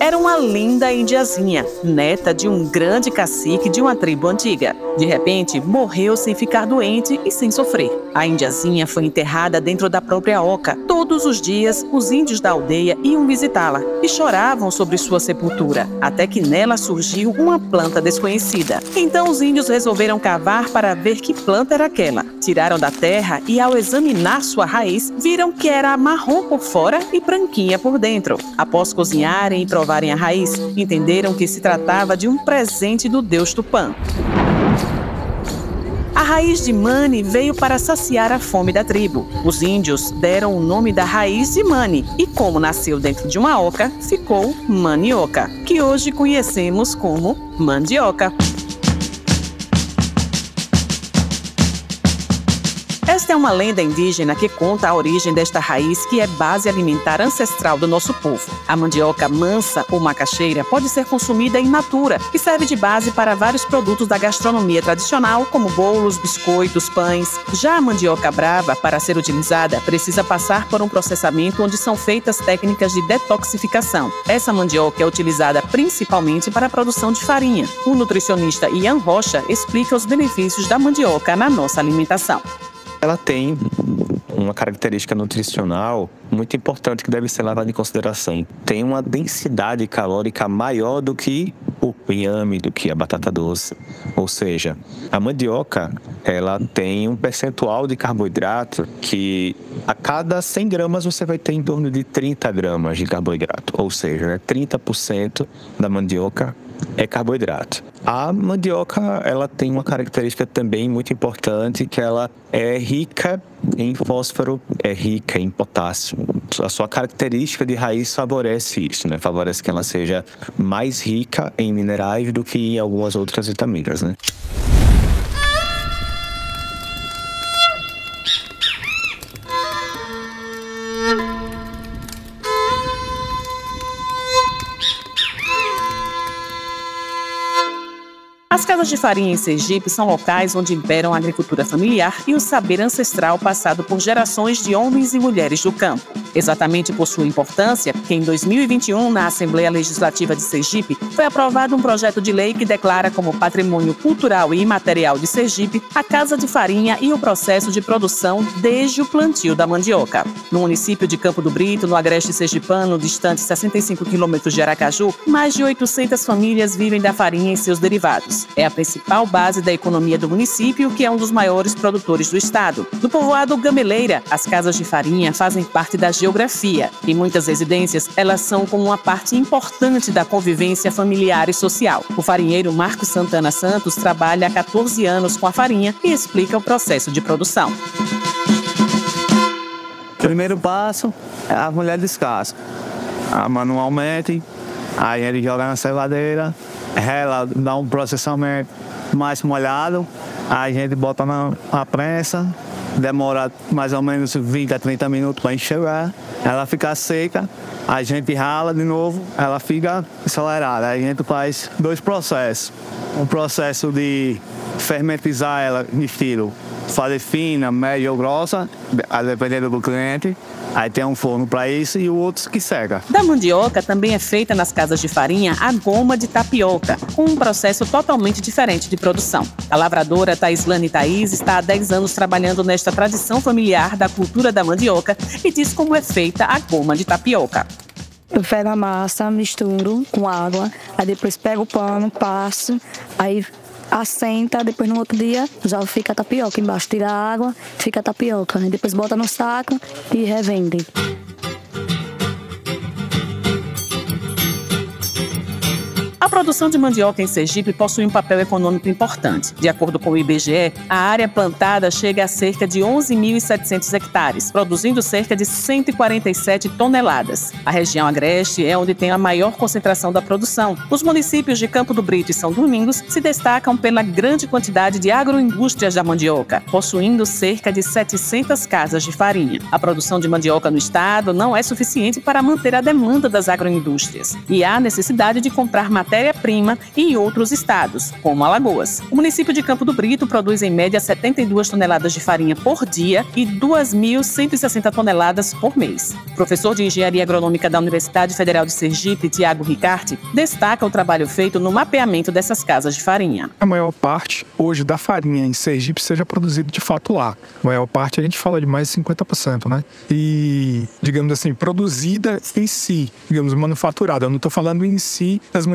Era uma linda indiazinha, neta de um grande cacique de uma tribo antiga. De repente, morreu sem ficar doente e sem sofrer. A indiazinha foi enterrada dentro da própria oca. Todos os dias, os índios da aldeia iam visitá-la e choravam sobre sua sepultura, até que nela surgiu uma planta desconhecida. Então os índios resolveram cavar para ver que planta era aquela. Tiraram da terra e, ao examinar sua raiz, viram que era marrom por fora e branquinha por dentro. Após cozinharem e provarem a raiz, entenderam que se tratava de um presente do deus Tupã. A raiz de Mani veio para saciar a fome da tribo. Os índios deram o nome da raiz de Mani e, como nasceu dentro de uma oca, ficou manioca, que hoje conhecemos como mandioca. Esta é uma lenda indígena que conta a origem desta raiz que é base alimentar ancestral do nosso povo. A mandioca mansa ou macaxeira pode ser consumida in natura e serve de base para vários produtos da gastronomia tradicional, como bolos, biscoitos, pães. Já a mandioca brava, para ser utilizada, precisa passar por um processamento onde são feitas técnicas de detoxificação. Essa mandioca é utilizada principalmente para a produção de farinha. O nutricionista Ian Rocha explica os benefícios da mandioca na nossa alimentação ela tem uma característica nutricional muito importante que deve ser levada em consideração. Tem uma densidade calórica maior do que o inhame, do que a batata doce. Ou seja, a mandioca, ela tem um percentual de carboidrato que a cada 100 gramas você vai ter em torno de 30 gramas de carboidrato. Ou seja, né, 30% da mandioca é carboidrato. A mandioca, ela tem uma característica também muito importante, que ela é rica em fósforo, é rica em potássio. A sua característica de raiz favorece isso, né? Favorece que ela seja mais rica em minerais do que em algumas outras vitaminas, né? As casas de farinha em Sergipe são locais onde imperam a agricultura familiar e o saber ancestral passado por gerações de homens e mulheres do campo. Exatamente por sua importância, que em 2021, na Assembleia Legislativa de Sergipe, foi aprovado um projeto de lei que declara como patrimônio cultural e imaterial de Sergipe a casa de farinha e o processo de produção desde o plantio da mandioca. No município de Campo do Brito, no agreste sergipano, distante 65 quilômetros de Aracaju, mais de 800 famílias vivem da farinha e seus derivados. É a principal base da economia do município, que é um dos maiores produtores do estado. No povoado Gameleira, as casas de farinha fazem parte da geografia. Em muitas residências, elas são como uma parte importante da convivência familiar e social. O farinheiro Marcos Santana Santos trabalha há 14 anos com a farinha e explica o processo de produção. Primeiro passo é a mulher descasca. Manualmente, aí ele joga na cevadeira, ela dá um processamento mais molhado, a gente bota na, prensa, demora mais ou menos 20 a 30 minutos para enxergar, ela fica seca, a gente rala de novo, ela fica acelerada. A gente faz dois processos. Um processo de fermentizar ela em estilo fazer fina, média ou grossa, dependendo do cliente. Aí tem um forno para isso e o outro que seca. Da mandioca também é feita nas casas de farinha a goma de tapioca, com um processo totalmente diferente de produção. A lavradora Taislane Thaís está há 10 anos trabalhando nesta tradição familiar da cultura da mandioca e diz como é feita a goma de tapioca. Eu pego a massa, misturo com água, aí depois pego o pano, passo, aí assenta, depois no outro dia já fica a tapioca embaixo, tira a água, fica a tapioca, né? depois bota no saco e revende. Produção de mandioca em Sergipe possui um papel econômico importante. De acordo com o IBGE, a área plantada chega a cerca de 11.700 hectares, produzindo cerca de 147 toneladas. A região agreste é onde tem a maior concentração da produção. Os municípios de Campo do Brito e São Domingos se destacam pela grande quantidade de agroindústrias da mandioca, possuindo cerca de 700 casas de farinha. A produção de mandioca no estado não é suficiente para manter a demanda das agroindústrias e há necessidade de comprar matéria matéria-prima e em outros estados, como Alagoas. O município de Campo do Brito produz em média 72 toneladas de farinha por dia e 2.160 toneladas por mês. O professor de Engenharia Agronômica da Universidade Federal de Sergipe, Tiago Ricarte, destaca o trabalho feito no mapeamento dessas casas de farinha. A maior parte hoje da farinha em Sergipe seja produzida de fato lá. A maior parte a gente fala de mais de 50%, né? E, digamos assim, produzida em si, digamos, manufaturada. Eu não estou falando em si das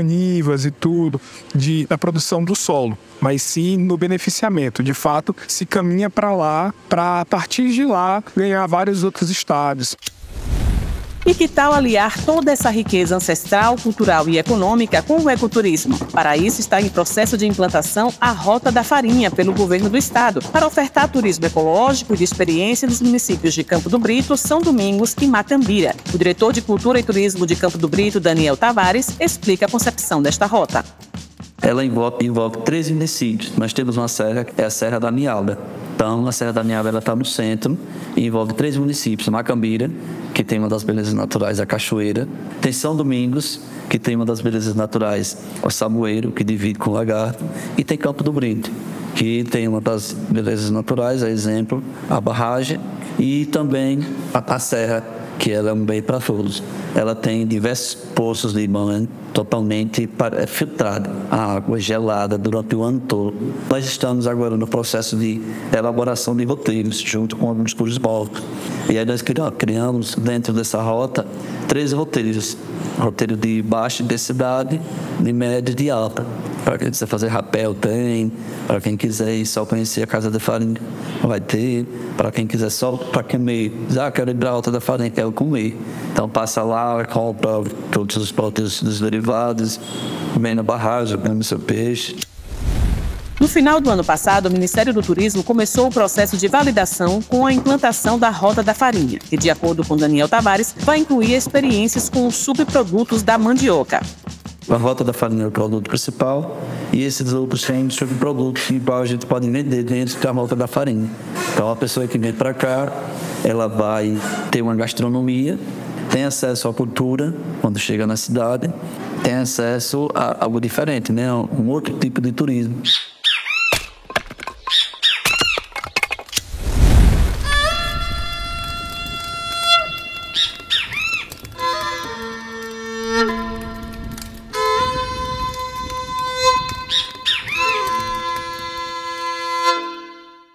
e tudo, de, da produção do solo, mas sim no beneficiamento. De fato, se caminha para lá, para a partir de lá ganhar vários outros estados. E que tal aliar toda essa riqueza ancestral, cultural e econômica com o ecoturismo? Para isso está em processo de implantação a Rota da Farinha pelo governo do estado, para ofertar turismo ecológico e de experiência nos municípios de Campo do Brito, São Domingos e Macambira. O diretor de Cultura e Turismo de Campo do Brito, Daniel Tavares, explica a concepção desta rota. Ela envolve, envolve três municípios. Nós temos uma serra, é a Serra da Nialda. Então, a Serra da Nialda está no centro e envolve três municípios. Macambira, que tem uma das belezas naturais, a Cachoeira. Tem São Domingos, que tem uma das belezas naturais, o Samoeiro, que divide com o Lagarto. E tem Campo do Brito, que tem uma das belezas naturais, a exemplo, a barragem. E também a, a Serra, que ela é um bem para todos. Ela tem diversos poços de banho totalmente é filtrada, a água gelada durante o ano todo. Nós estamos agora no processo de elaboração de roteiros junto com alguns turismólogos. E aí nós criamos dentro dessa rota três roteiros. Roteiro de baixa densidade, de média e de alta. Para quem quiser fazer rapel, tem. Para quem quiser ir só conhecer a Casa da Farinha, vai ter. Para quem quiser só para comer, já quero ir para a Alta da Farinha, quero comer. Então passa lá, compra todos os produtos dos derivados, vem na barragem, come seu peixe. No final do ano passado, o Ministério do Turismo começou o processo de validação com a implantação da Rota da Farinha, que, de acordo com Daniel Tavares, vai incluir experiências com os subprodutos da mandioca. A rota da farinha é o produto principal e esses outros têm subprodutos que a gente pode vender dentro da rota da farinha. Então a pessoa que vem para cá, ela vai ter uma gastronomia, tem acesso à cultura quando chega na cidade, tem acesso a algo diferente, né? um outro tipo de turismo.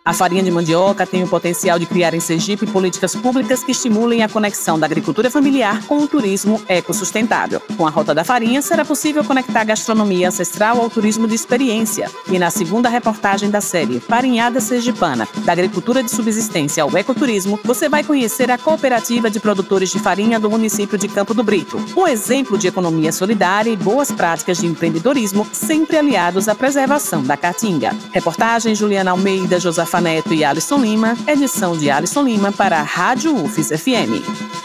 A farinha de mandioca tem o potencial de criar em Sergipe políticas públicas que estimulem a conexão da agricultura familiar com o turismo ecossustentável. Com a Rota da Farinha, será possível conectar a gastronomia ancestral ao turismo de experiência. E na segunda reportagem da série Farinhada Sergipana, da agricultura de subsistência ao ecoturismo, você vai conhecer a cooperativa de produtores de farinha do município de Campo do Brito. Um exemplo de economia solidária e boas práticas de empreendedorismo, sempre aliados à preservação da caatinga. Reportagem Juliana Almeida, Josafá Neto e Alisson Lima, edição de Alisson Lima para a Rádio UFES FM.